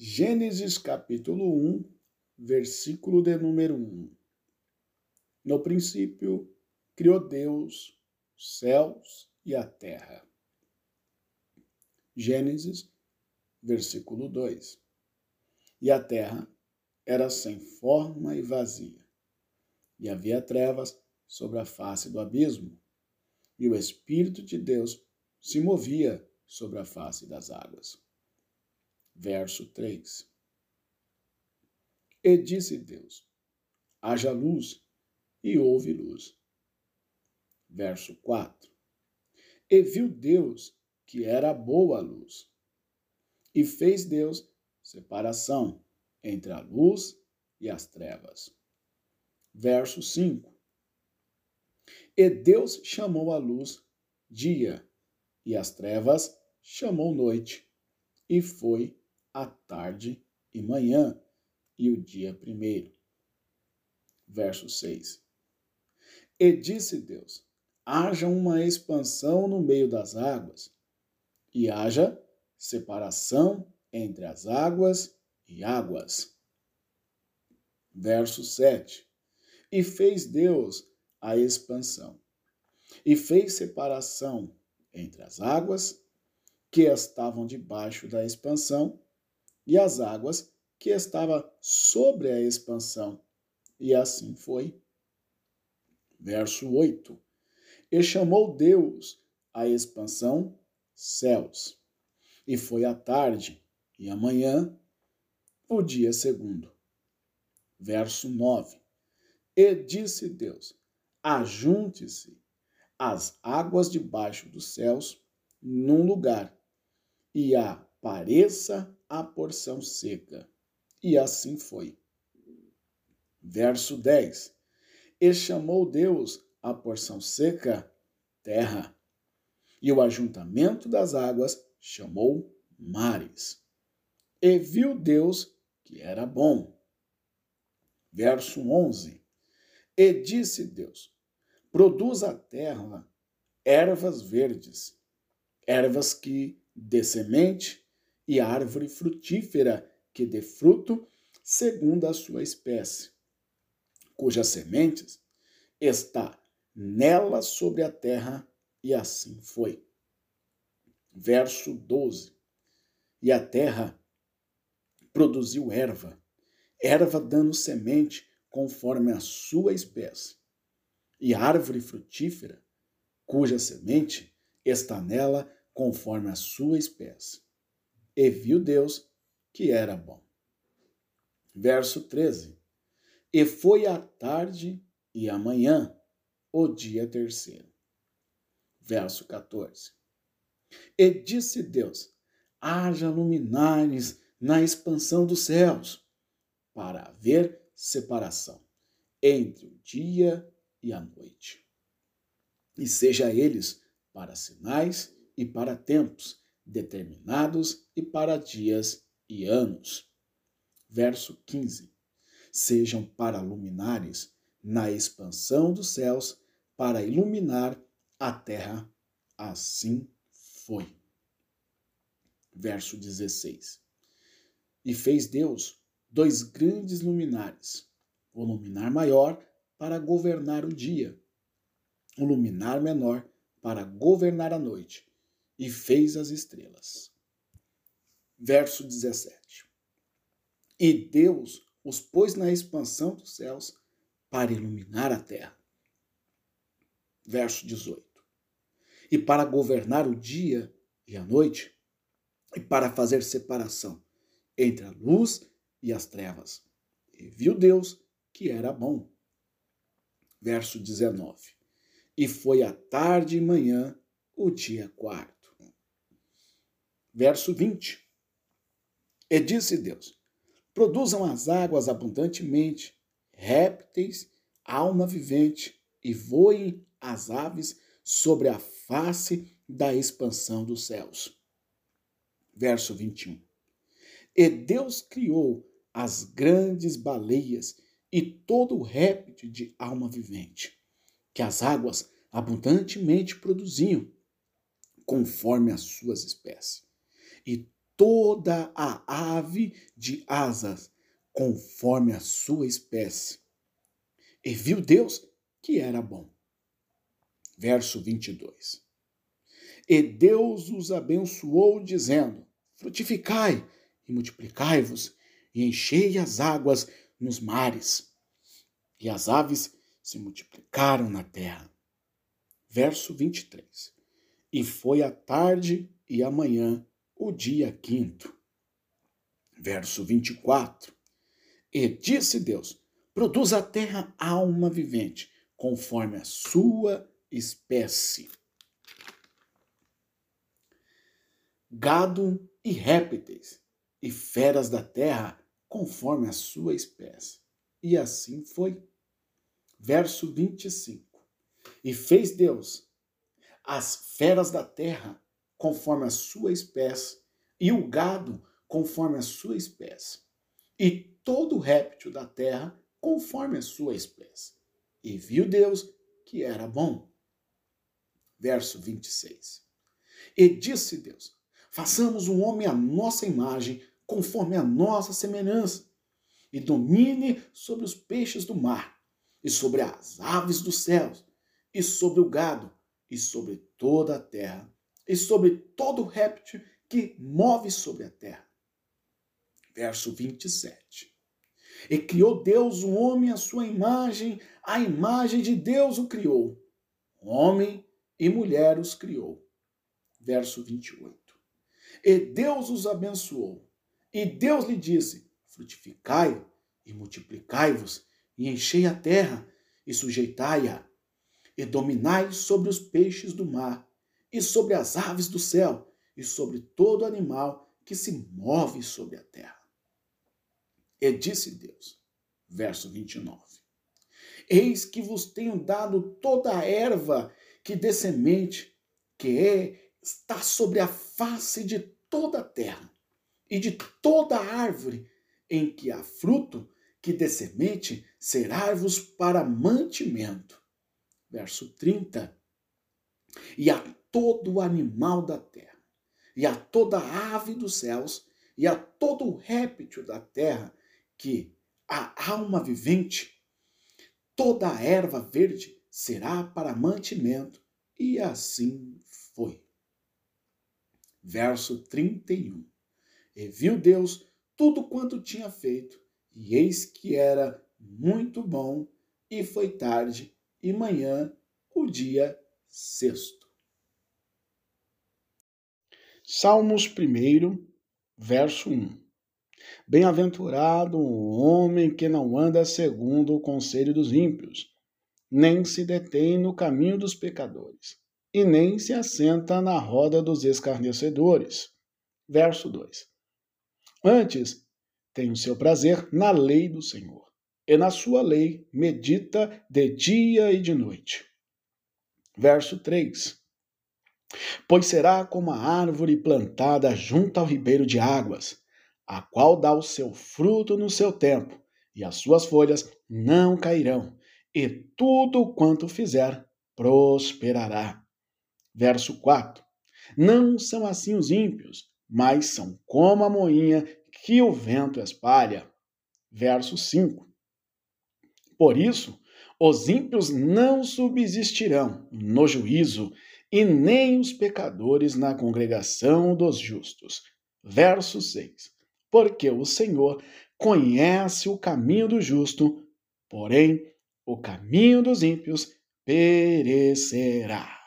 Gênesis capítulo 1, versículo de número 1. No princípio, criou Deus os céus e a terra. Gênesis, versículo 2. E a terra era sem forma e vazia, e havia trevas sobre a face do abismo, e o Espírito de Deus se movia sobre a face das águas verso 3. E disse Deus: haja luz, e houve luz. Verso 4. E viu Deus que era boa a luz, e fez Deus separação entre a luz e as trevas. Verso 5. E Deus chamou a luz dia, e as trevas chamou noite, e foi a tarde e manhã, e o dia primeiro. Verso 6. E disse Deus: haja uma expansão no meio das águas, e haja separação entre as águas e águas. Verso 7. E fez Deus a expansão, e fez separação entre as águas que estavam debaixo da expansão e as águas que estava sobre a expansão. E assim foi. Verso 8. E chamou Deus a expansão céus. E foi a tarde e amanhã o dia segundo. Verso 9. E disse Deus: Ajunte-se as águas debaixo dos céus num lugar, e apareça a porção seca. E assim foi. Verso 10. E chamou Deus a porção seca terra, e o ajuntamento das águas chamou mares. E viu Deus que era bom. Verso 11. E disse Deus: Produz a terra ervas verdes, ervas que dê semente e árvore frutífera que dê fruto segundo a sua espécie, cujas sementes está nela sobre a terra, e assim foi. Verso 12. E a terra produziu erva, erva dando semente conforme a sua espécie, e árvore frutífera, cuja semente está nela conforme a sua espécie e viu Deus que era bom. Verso 13. E foi a tarde e a manhã, o dia terceiro. Verso 14. E disse Deus: haja luminares na expansão dos céus, para haver separação entre o dia e a noite. E seja eles para sinais e para tempos, determinados e para dias e anos. Verso 15: Sejam para luminares na expansão dos céus, para iluminar a terra. Assim foi. Verso 16: E fez Deus dois grandes luminares, o luminar maior para governar o dia, o luminar menor para governar a noite e fez as estrelas. Verso 17. E Deus os pôs na expansão dos céus para iluminar a terra. Verso 18. E para governar o dia e a noite, e para fazer separação entre a luz e as trevas. E viu Deus que era bom. Verso 19. E foi a tarde e manhã o dia quarto verso 20. E disse Deus: Produzam as águas abundantemente, répteis, alma vivente, e voem as aves sobre a face da expansão dos céus. Verso 21. E Deus criou as grandes baleias e todo o réptil de alma vivente, que as águas abundantemente produziam, conforme as suas espécies e toda a ave de asas, conforme a sua espécie. E viu Deus que era bom. Verso 22. E Deus os abençoou, dizendo: Frutificai e multiplicai-vos, e enchei as águas nos mares. E as aves se multiplicaram na terra. Verso 23. E foi a tarde e a manhã, o dia quinto. Verso 24. E disse Deus: Produz a terra alma vivente, conforme a sua espécie. Gado e répteis, e feras da terra, conforme a sua espécie. E assim foi. Verso 25. E fez Deus as feras da terra, conforme a sua espécie, e o gado, conforme a sua espécie, e todo réptil da terra, conforme a sua espécie. E viu Deus que era bom. Verso 26. E disse Deus: Façamos um homem à nossa imagem, conforme a nossa semelhança, e domine sobre os peixes do mar, e sobre as aves dos céus, e sobre o gado, e sobre toda a terra, e sobre todo réptil que move sobre a terra. Verso 27. E criou Deus o homem à sua imagem, a imagem de Deus o criou. Homem e mulher os criou. Verso 28. E Deus os abençoou. E Deus lhe disse: Frutificai e multiplicai-vos, e enchei a terra, e sujeitai-a, e dominai sobre os peixes do mar, e sobre as aves do céu, e sobre todo animal que se move sobre a terra. E disse Deus, verso 29, Eis que vos tenho dado toda a erva que dê semente, que é, está sobre a face de toda a terra, e de toda árvore em que há fruto, que dê semente, será-vos para mantimento. Verso 30. E a todo animal da terra, e a toda ave dos céus, e a todo réptil da terra, que a alma vivente, toda a erva verde será para mantimento. E assim foi verso 31. E viu Deus tudo quanto tinha feito, e eis que era muito bom, e foi tarde e manhã, o dia sexto. Salmos 1, verso 1. Bem-aventurado o homem que não anda segundo o conselho dos ímpios, nem se detém no caminho dos pecadores e nem se assenta na roda dos escarnecedores. Verso 2. Antes, tem o seu prazer na lei do Senhor, e na sua lei medita de dia e de noite. Verso 3. Pois será como a árvore plantada junto ao ribeiro de águas, a qual dá o seu fruto no seu tempo, e as suas folhas não cairão, e tudo quanto fizer prosperará. Verso 4. Não são assim os ímpios, mas são como a moinha que o vento espalha. Verso 5. Por isso, os ímpios não subsistirão no juízo, e nem os pecadores na congregação dos justos. Verso 6. Porque o Senhor conhece o caminho do justo, porém o caminho dos ímpios perecerá.